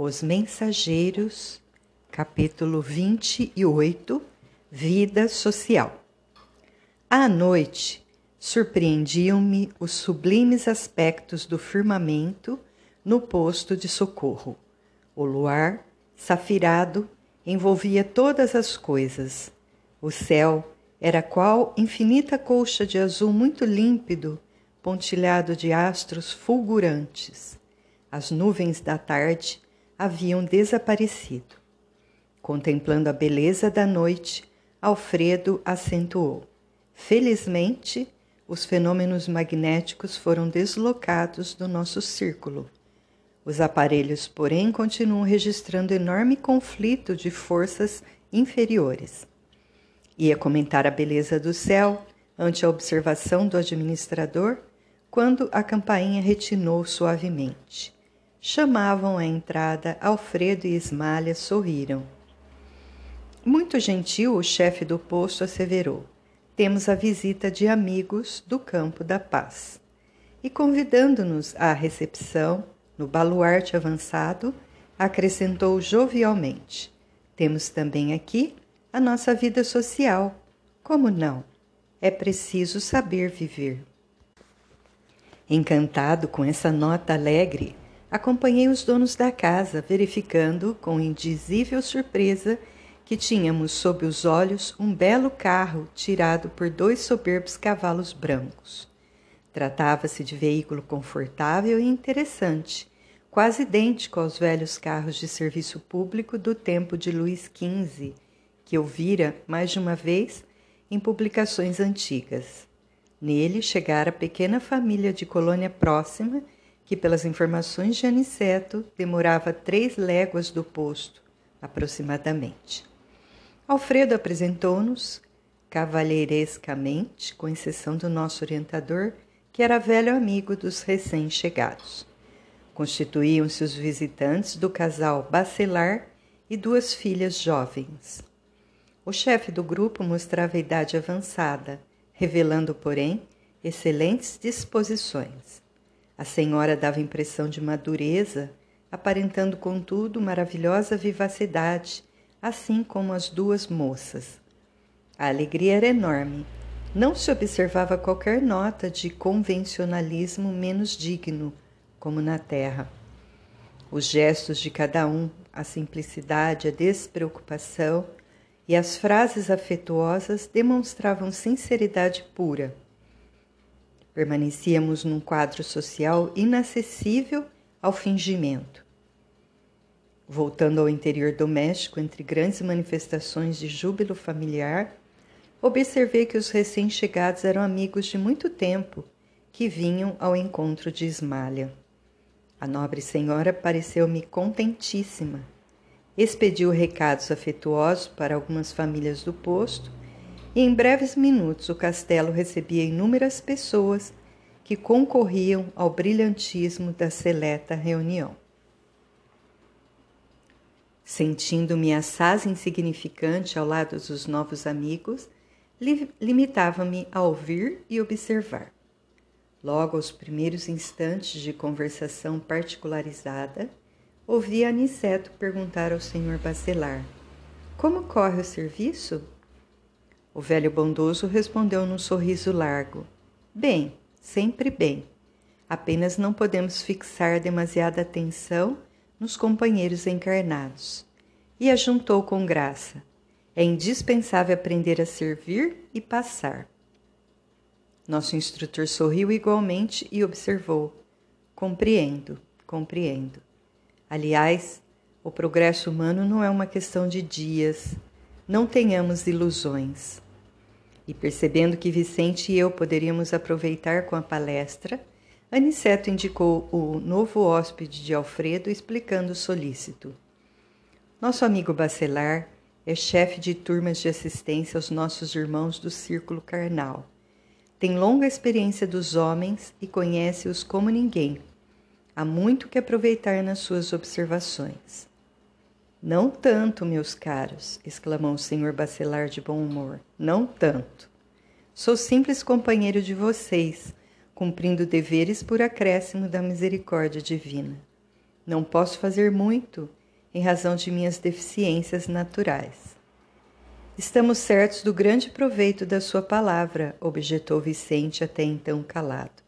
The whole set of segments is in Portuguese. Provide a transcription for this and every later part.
Os Mensageiros, capítulo 28 Vida Social. À noite, surpreendiam-me os sublimes aspectos do firmamento no posto de socorro. O luar, safirado, envolvia todas as coisas. O céu era qual infinita colcha de azul muito límpido, pontilhado de astros fulgurantes. As nuvens da tarde haviam desaparecido. Contemplando a beleza da noite, Alfredo acentuou: Felizmente, os fenômenos magnéticos foram deslocados do nosso círculo. Os aparelhos, porém, continuam registrando enorme conflito de forças inferiores. Ia comentar a beleza do céu ante a observação do administrador quando a campainha retinou suavemente. Chamavam à entrada, Alfredo e Esmalha sorriram. Muito gentil, o chefe do posto asseverou: Temos a visita de amigos do Campo da Paz. E convidando-nos à recepção, no baluarte avançado, acrescentou jovialmente: Temos também aqui a nossa vida social. Como não? É preciso saber viver. Encantado com essa nota alegre, acompanhei os donos da casa, verificando com indizível surpresa que tínhamos sob os olhos um belo carro tirado por dois soberbos cavalos brancos. Tratava-se de veículo confortável e interessante, quase idêntico aos velhos carros de serviço público do tempo de Luís XV que eu vira mais de uma vez em publicações antigas. Nele chegara a pequena família de colônia próxima, que, pelas informações de Aniceto, demorava três léguas do posto, aproximadamente. Alfredo apresentou-nos, cavalheirescamente, com exceção do nosso orientador, que era velho amigo dos recém-chegados. Constituíam-se os visitantes do casal bacelar e duas filhas jovens. O chefe do grupo mostrava idade avançada, revelando, porém, excelentes disposições. A senhora dava impressão de madureza, aparentando, contudo, maravilhosa vivacidade, assim como as duas moças. A alegria era enorme. Não se observava qualquer nota de convencionalismo menos digno, como na terra. Os gestos de cada um, a simplicidade, a despreocupação, e as frases afetuosas demonstravam sinceridade pura. Permanecíamos num quadro social inacessível ao fingimento. Voltando ao interior doméstico, entre grandes manifestações de júbilo familiar, observei que os recém-chegados eram amigos de muito tempo que vinham ao encontro de Ismália. A nobre senhora pareceu-me contentíssima expediu recados afetuosos para algumas famílias do posto, e em breves minutos o castelo recebia inúmeras pessoas que concorriam ao brilhantismo da seleta reunião. Sentindo-me assaz insignificante ao lado dos novos amigos, li limitava-me a ouvir e observar. Logo aos primeiros instantes de conversação particularizada, ouvi Aniceto perguntar ao senhor Bacelar: Como corre o serviço? O velho bondoso respondeu num sorriso largo: Bem, sempre bem. Apenas não podemos fixar demasiada atenção nos companheiros encarnados. E ajuntou com graça: É indispensável aprender a servir e passar. Nosso instrutor sorriu igualmente e observou: Compreendo, compreendo. Aliás, o progresso humano não é uma questão de dias. Não tenhamos ilusões. E percebendo que Vicente e eu poderíamos aproveitar com a palestra, Aniceto indicou o novo hóspede de Alfredo, explicando solícito. Nosso amigo Bacelar é chefe de turmas de assistência aos nossos irmãos do círculo carnal. Tem longa experiência dos homens e conhece-os como ninguém Há muito que aproveitar nas suas observações. Não tanto, meus caros, exclamou o senhor bacelar de bom humor. Não tanto. Sou simples companheiro de vocês, cumprindo deveres por acréscimo da misericórdia divina. Não posso fazer muito em razão de minhas deficiências naturais. Estamos certos do grande proveito da sua palavra, objetou Vicente, até então calado.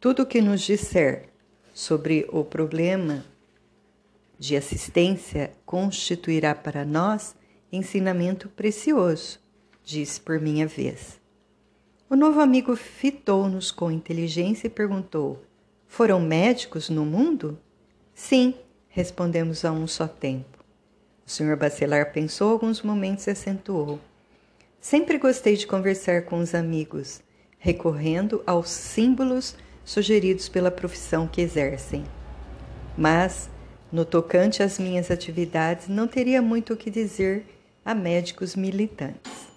Tudo o que nos disser sobre o problema de assistência constituirá para nós ensinamento precioso, disse por minha vez. O novo amigo fitou-nos com inteligência e perguntou: Foram médicos no mundo? Sim, respondemos a um só tempo. O Sr. Bacelar pensou alguns momentos e acentuou. Sempre gostei de conversar com os amigos, recorrendo aos símbolos sugeridos pela profissão que exercem. Mas, no tocante às minhas atividades, não teria muito o que dizer a médicos militantes.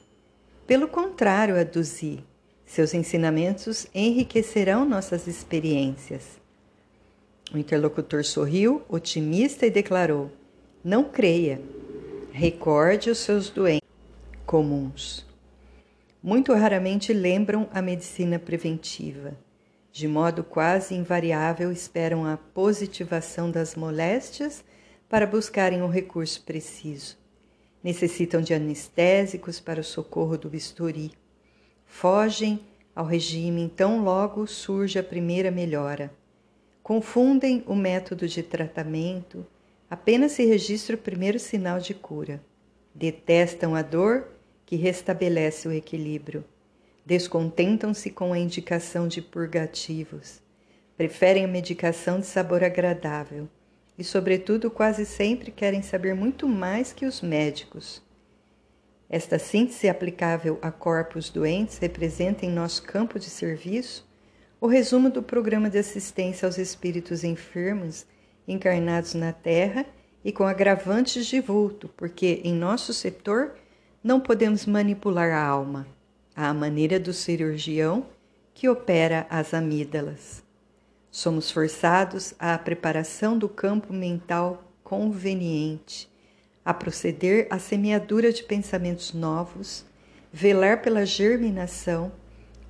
Pelo contrário, aduzi, seus ensinamentos enriquecerão nossas experiências. O interlocutor sorriu, otimista, e declarou: Não creia. Recorde os seus doentes comuns. Muito raramente lembram a medicina preventiva. De modo quase invariável, esperam a positivação das moléstias para buscarem o recurso preciso. Necessitam de anestésicos para o socorro do bisturi Fogem ao regime, então logo surge a primeira melhora. Confundem o método de tratamento, apenas se registra o primeiro sinal de cura. Detestam a dor que restabelece o equilíbrio. Descontentam-se com a indicação de purgativos. Preferem a medicação de sabor agradável e, sobretudo, quase sempre querem saber muito mais que os médicos. Esta síntese aplicável a corpos doentes representa em nosso campo de serviço o resumo do programa de assistência aos espíritos enfermos encarnados na Terra e com agravantes de vulto, porque em nosso setor não podemos manipular a alma, à maneira do cirurgião que opera as amígdalas. Somos forçados à preparação do campo mental conveniente a proceder à semeadura de pensamentos novos, velar pela germinação,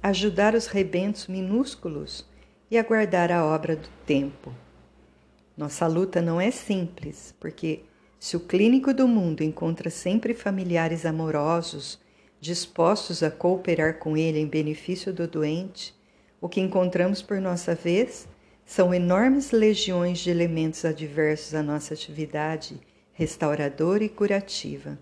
ajudar os rebentos minúsculos e aguardar a obra do tempo. Nossa luta não é simples, porque se o clínico do mundo encontra sempre familiares amorosos, dispostos a cooperar com ele em benefício do doente, o que encontramos por nossa vez são enormes legiões de elementos adversos à nossa atividade restauradora e curativa.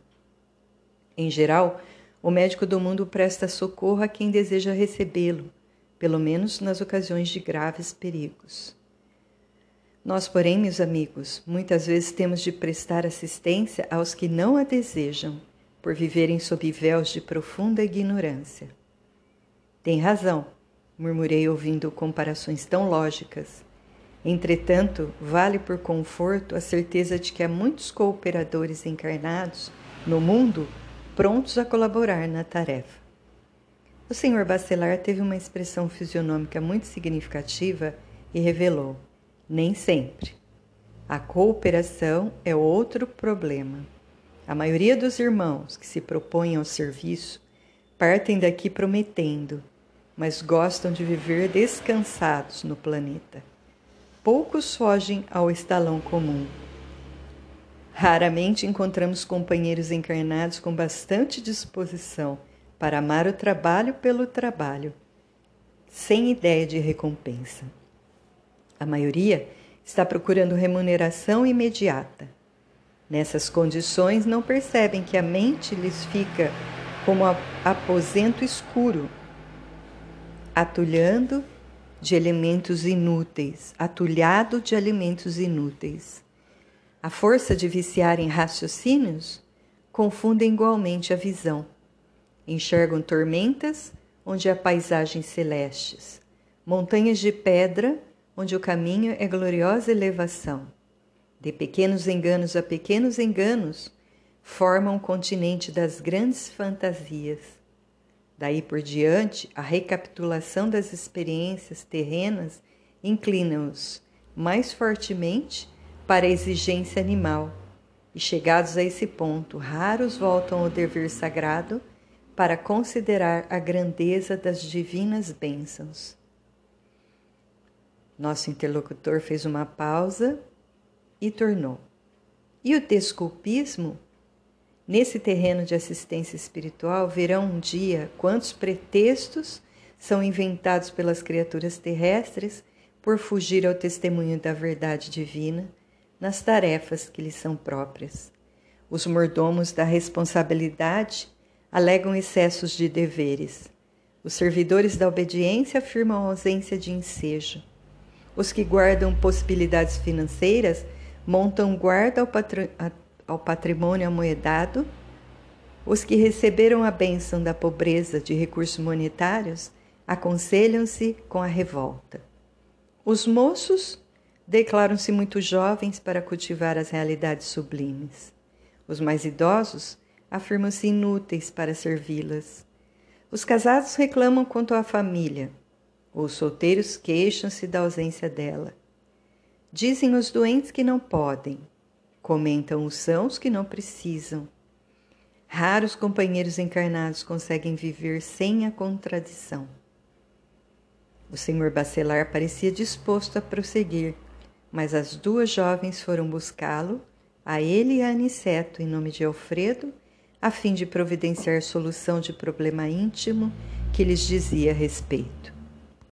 Em geral, o médico do mundo presta socorro a quem deseja recebê-lo, pelo menos nas ocasiões de graves perigos. Nós, porém, meus amigos, muitas vezes temos de prestar assistência aos que não a desejam, por viverem sob véus de profunda ignorância. Tem razão, murmurei ouvindo comparações tão lógicas. Entretanto, vale por conforto a certeza de que há muitos cooperadores encarnados no mundo prontos a colaborar na tarefa. O Sr. Bacelar teve uma expressão fisionômica muito significativa e revelou: nem sempre. A cooperação é outro problema. A maioria dos irmãos que se propõem ao serviço partem daqui prometendo, mas gostam de viver descansados no planeta poucos fogem ao estalão comum. Raramente encontramos companheiros encarnados com bastante disposição para amar o trabalho pelo trabalho, sem ideia de recompensa. A maioria está procurando remuneração imediata. Nessas condições, não percebem que a mente lhes fica como aposento escuro, atulhando de elementos inúteis, atulhado de alimentos inúteis. A força de viciar em raciocínios confunde igualmente a visão. Enxergam tormentas onde há paisagens celestes, montanhas de pedra onde o caminho é gloriosa elevação. De pequenos enganos a pequenos enganos, formam o continente das grandes fantasias Daí por diante, a recapitulação das experiências terrenas inclina-os mais fortemente para a exigência animal, e chegados a esse ponto, raros voltam ao dever sagrado para considerar a grandeza das divinas bênçãos. Nosso interlocutor fez uma pausa e tornou. E o desculpismo? Nesse terreno de assistência espiritual, verão um dia quantos pretextos são inventados pelas criaturas terrestres por fugir ao testemunho da verdade divina nas tarefas que lhes são próprias. Os mordomos da responsabilidade alegam excessos de deveres. Os servidores da obediência afirmam ausência de ensejo. Os que guardam possibilidades financeiras montam guarda ao, ao patrimônio amoedado. Os que receberam a bênção da pobreza de recursos monetários aconselham-se com a revolta. Os moços declaram-se muito jovens para cultivar as realidades sublimes. Os mais idosos afirmam-se inúteis para servi-las. Os casados reclamam quanto à família. Os solteiros queixam-se da ausência dela. Dizem os doentes que não podem. Comentam os sãos que não precisam. Raros companheiros encarnados conseguem viver sem a contradição. O senhor Bacelar parecia disposto a prosseguir, mas as duas jovens foram buscá-lo, a ele e a Aniceto, em nome de Alfredo, a fim de providenciar solução de problema íntimo que lhes dizia respeito.